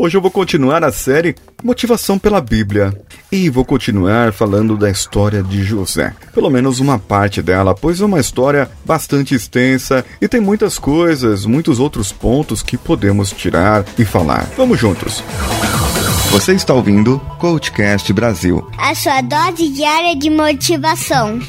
Hoje eu vou continuar a série Motivação pela Bíblia e vou continuar falando da história de José. Pelo menos uma parte dela, pois é uma história bastante extensa e tem muitas coisas, muitos outros pontos que podemos tirar e falar. Vamos juntos. Você está ouvindo Coachcast Brasil a sua dose diária de motivação.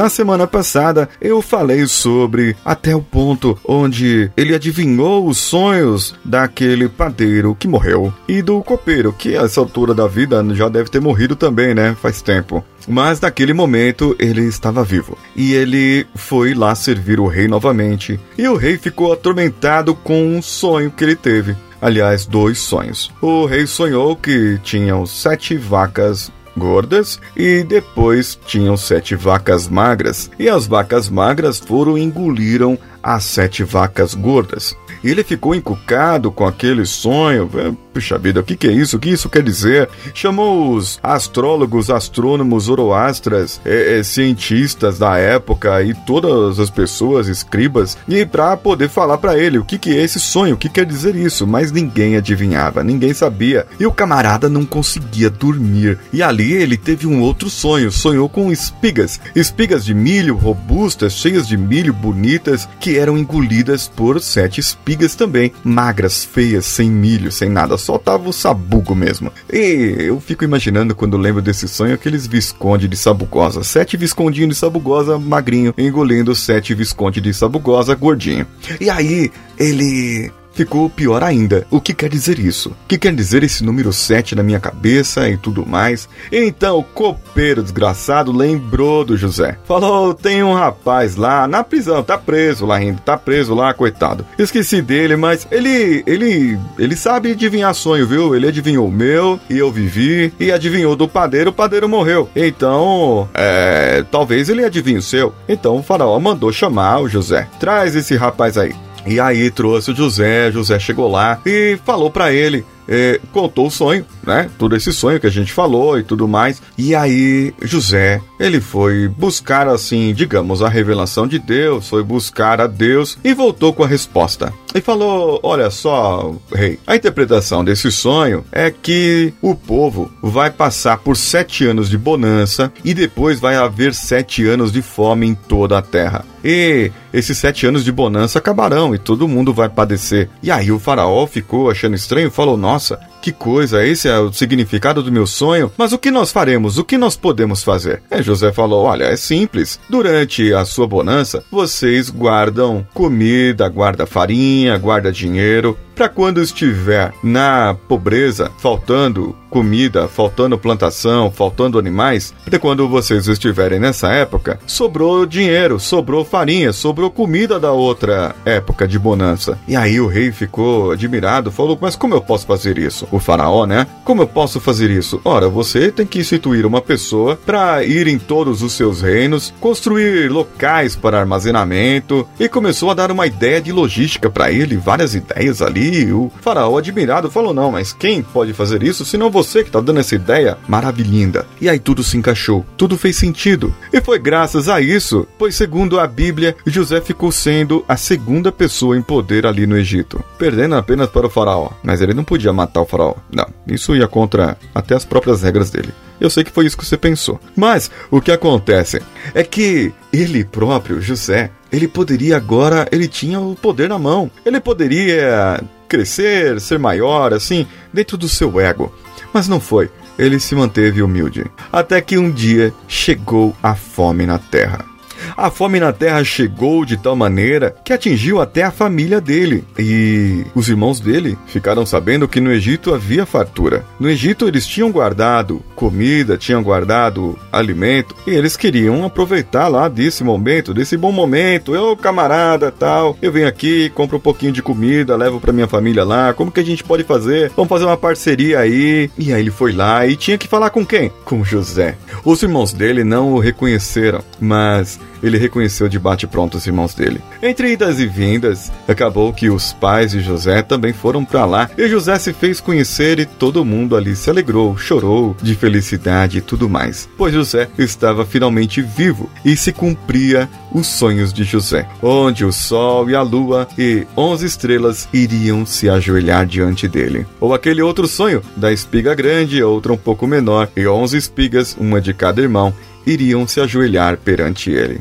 Na semana passada eu falei sobre até o ponto onde ele adivinhou os sonhos daquele padeiro que morreu e do copeiro que a essa altura da vida já deve ter morrido também, né? Faz tempo. Mas naquele momento ele estava vivo e ele foi lá servir o rei novamente. E o rei ficou atormentado com um sonho que ele teve. Aliás, dois sonhos. O rei sonhou que tinham sete vacas gordas e depois tinham sete vacas magras, e as vacas magras foram e engoliram as sete vacas gordas. E ele ficou encucado com aquele sonho. Puxa vida, o que, que é isso? O que isso quer dizer? Chamou os astrólogos, astrônomos, oroastras, é, é, cientistas da época e todas as pessoas, escribas, e para poder falar para ele o que, que é esse sonho, o que quer dizer isso. Mas ninguém adivinhava, ninguém sabia. E o camarada não conseguia dormir. E ali ele teve um outro sonho. Sonhou com espigas. Espigas de milho robustas, cheias de milho, bonitas, que eram engolidas por sete espigas também. Magras, feias, sem milho, sem nada só tava o sabugo mesmo. E eu fico imaginando quando lembro desse sonho aqueles visconde de sabugosa. Sete viscondinhos de sabugosa magrinho, engolindo sete visconde de sabugosa gordinho. E aí, ele ficou pior ainda. O que quer dizer isso? O que quer dizer esse número 7 na minha cabeça e tudo mais? Então o copeiro desgraçado lembrou do José. Falou: tem um rapaz lá na prisão, tá preso lá ainda, tá preso lá, coitado. Esqueci dele, mas ele, ele, ele sabe adivinhar sonho, viu? Ele adivinhou o meu e eu vivi, e adivinhou do padeiro, o padeiro morreu. Então, é, talvez ele adivinhe o seu. Então o faraó mandou chamar o José. Traz esse rapaz aí. E aí trouxe o José, José chegou lá e falou para ele é, contou o sonho, né? Todo esse sonho que a gente falou e tudo mais. E aí, José, ele foi buscar, assim, digamos, a revelação de Deus, foi buscar a Deus e voltou com a resposta. E falou: Olha só, rei, a interpretação desse sonho é que o povo vai passar por sete anos de bonança e depois vai haver sete anos de fome em toda a terra. E esses sete anos de bonança acabarão e todo mundo vai padecer. E aí o faraó ficou achando estranho e falou: Nossa que coisa, esse é o significado do meu sonho, mas o que nós faremos? O que nós podemos fazer? E José falou: Olha, é simples. Durante a sua bonança, vocês guardam comida, guarda farinha, guarda dinheiro, para quando estiver na pobreza, faltando comida, faltando plantação, faltando animais, de quando vocês estiverem nessa época, sobrou dinheiro, sobrou farinha, sobrou comida da outra época de bonança. E aí o rei ficou admirado, falou: Mas como eu posso fazer isso? O faraó, né? Como eu posso fazer isso? Ora, você tem que instituir uma pessoa para ir em todos os seus reinos, construir locais para armazenamento e começou a dar uma ideia de logística para ele, várias ideias ali e o faraó, admirado, falou: Não, mas quem pode fazer isso se não você que tá dando essa ideia maravilhinda? E aí tudo se encaixou, tudo fez sentido. E foi graças a isso, pois segundo a Bíblia, José ficou sendo a segunda pessoa em poder ali no Egito, perdendo apenas para o faraó. Mas ele não podia matar o faraó. Não, isso ia contra até as próprias regras dele. Eu sei que foi isso que você pensou. Mas o que acontece é que ele próprio, José, ele poderia agora, ele tinha o poder na mão. Ele poderia crescer, ser maior, assim, dentro do seu ego. Mas não foi. Ele se manteve humilde. Até que um dia chegou a fome na terra. A fome na terra chegou de tal maneira que atingiu até a família dele. E os irmãos dele ficaram sabendo que no Egito havia fartura. No Egito eles tinham guardado comida, tinham guardado alimento e eles queriam aproveitar lá desse momento, desse bom momento. Eu, camarada, tal, eu venho aqui, compro um pouquinho de comida, levo para minha família lá. Como que a gente pode fazer? Vamos fazer uma parceria aí. E aí ele foi lá e tinha que falar com quem? Com José. Os irmãos dele não o reconheceram, mas ele reconheceu de bate-pronto os irmãos dele. Entre idas e vindas, acabou que os pais de José também foram para lá e José se fez conhecer e todo mundo ali se alegrou, chorou de felicidade e tudo mais, pois José estava finalmente vivo e se cumpria os sonhos de José, onde o sol e a lua e onze estrelas iriam se ajoelhar diante dele. Ou aquele outro sonho da espiga grande, outra um pouco menor, e onze espigas, uma de cada irmão, iriam se ajoelhar perante ele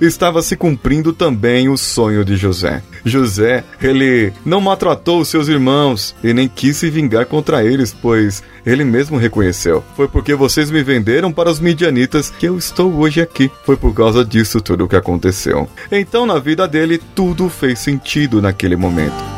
estava se cumprindo também o sonho de José. José, ele não maltratou seus irmãos e nem quis se vingar contra eles, pois ele mesmo reconheceu: Foi porque vocês me venderam para os midianitas que eu estou hoje aqui. Foi por causa disso tudo o que aconteceu. Então, na vida dele, tudo fez sentido naquele momento.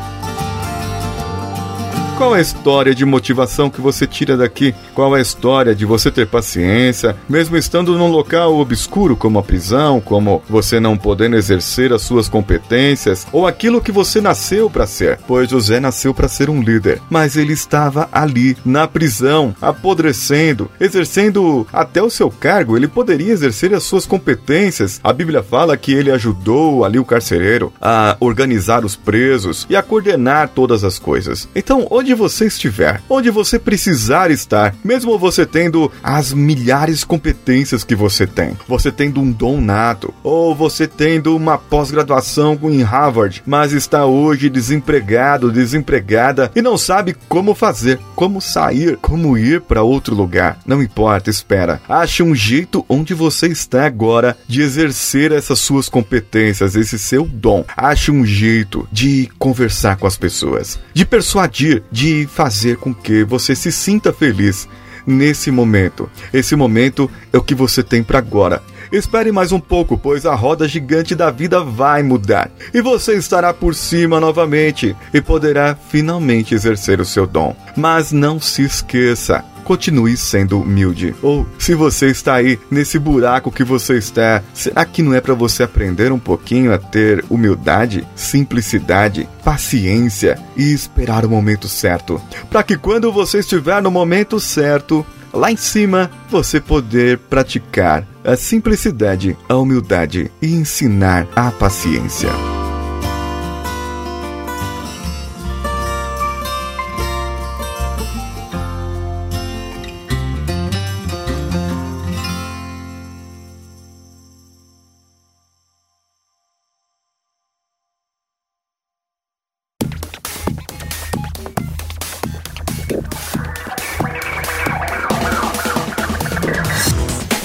Qual é a história de motivação que você tira daqui? Qual é a história de você ter paciência, mesmo estando num local obscuro como a prisão, como você não podendo exercer as suas competências ou aquilo que você nasceu para ser? Pois José nasceu para ser um líder, mas ele estava ali, na prisão, apodrecendo, exercendo até o seu cargo, ele poderia exercer as suas competências. A Bíblia fala que ele ajudou ali o carcereiro a organizar os presos e a coordenar todas as coisas. Então, onde onde você estiver, onde você precisar estar, mesmo você tendo as milhares de competências que você tem, você tendo um dom nato, ou você tendo uma pós-graduação em Harvard, mas está hoje desempregado, desempregada e não sabe como fazer, como sair, como ir para outro lugar. Não importa, espera. Ache um jeito onde você está agora de exercer essas suas competências, esse seu dom. Ache um jeito de conversar com as pessoas, de persuadir, de de fazer com que você se sinta feliz nesse momento. Esse momento é o que você tem para agora. Espere mais um pouco, pois a roda gigante da vida vai mudar e você estará por cima novamente e poderá finalmente exercer o seu dom. Mas não se esqueça, continue sendo humilde. Ou se você está aí nesse buraco que você está, será que não é para você aprender um pouquinho a ter humildade, simplicidade, paciência e esperar o momento certo, para que quando você estiver no momento certo, lá em cima, você poder praticar a simplicidade, a humildade e ensinar a paciência.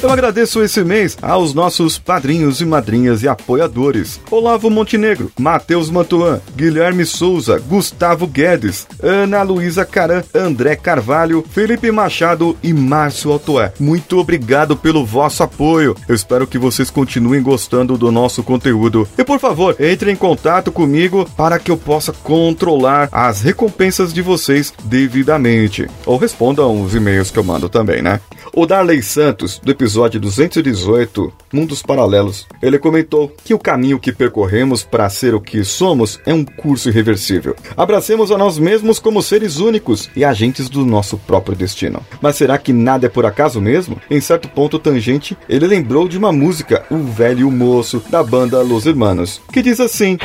Eu agradeço esse mês aos nossos padrinhos e madrinhas e apoiadores: Olavo Montenegro, Matheus Mantuan, Guilherme Souza, Gustavo Guedes, Ana Luísa Caran, André Carvalho, Felipe Machado e Márcio Altoé. Muito obrigado pelo vosso apoio. Eu espero que vocês continuem gostando do nosso conteúdo. E por favor, entre em contato comigo para que eu possa controlar as recompensas de vocês devidamente. Ou respondam os e-mails que eu mando também, né? O Darley Santos, do episódio episódio 218, Mundos Paralelos, ele comentou que o caminho que percorremos para ser o que somos é um curso irreversível. Abracemos a nós mesmos como seres únicos e agentes do nosso próprio destino. Mas será que nada é por acaso mesmo? Em certo ponto tangente, ele lembrou de uma música, O Velho e o Moço, da banda Los Hermanos, que diz assim.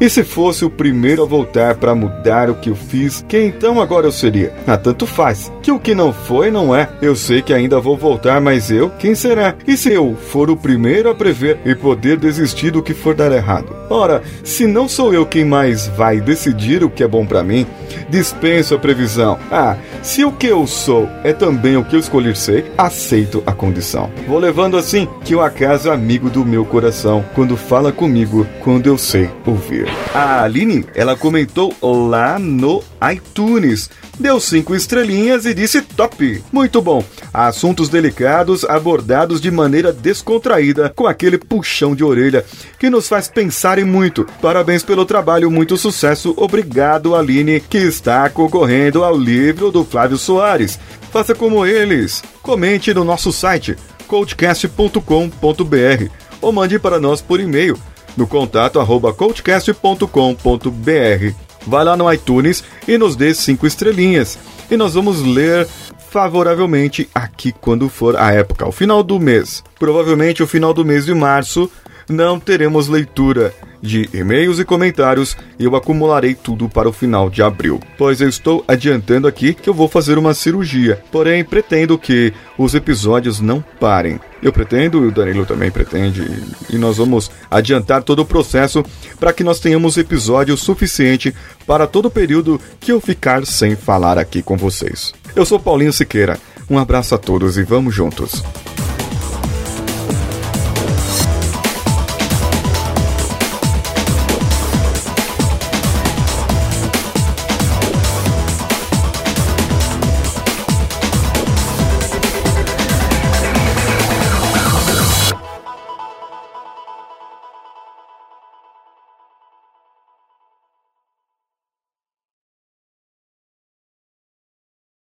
E se fosse o primeiro a voltar para mudar o que eu fiz, quem então agora eu seria? Ah, tanto faz. Que o que não foi, não é. Eu sei que ainda vou voltar, mas eu, quem será? E se eu for o primeiro a prever e poder desistir do que for dar errado? Ora, se não sou eu quem mais vai decidir o que é bom para mim, dispenso a previsão. Ah, se o que eu sou é também o que eu escolher ser, aceito a condição. Vou levando assim que o acaso é amigo do meu coração, quando fala comigo, quando eu sei ouvir. A Aline, ela comentou lá no iTunes. Deu cinco estrelinhas e disse top. Muito bom. Assuntos delicados abordados de maneira descontraída, com aquele puxão de orelha que nos faz pensar em muito. Parabéns pelo trabalho, muito sucesso. Obrigado, Aline, que está concorrendo ao livro do Flávio Soares. Faça como eles. Comente no nosso site coachcast.com.br ou mande para nós por e-mail no contato arroba coachcast.com.br. Vai lá no iTunes e nos dê cinco estrelinhas. E nós vamos ler favoravelmente aqui quando for a época, o final do mês. Provavelmente o final do mês de março não teremos leitura de e-mails e comentários e eu acumularei tudo para o final de abril, pois eu estou adiantando aqui que eu vou fazer uma cirurgia, porém pretendo que os episódios não parem. Eu pretendo, e o Danilo também pretende, e nós vamos adiantar todo o processo para que nós tenhamos episódio suficiente para todo o período que eu ficar sem falar aqui com vocês. Eu sou Paulinho Siqueira, um abraço a todos e vamos juntos.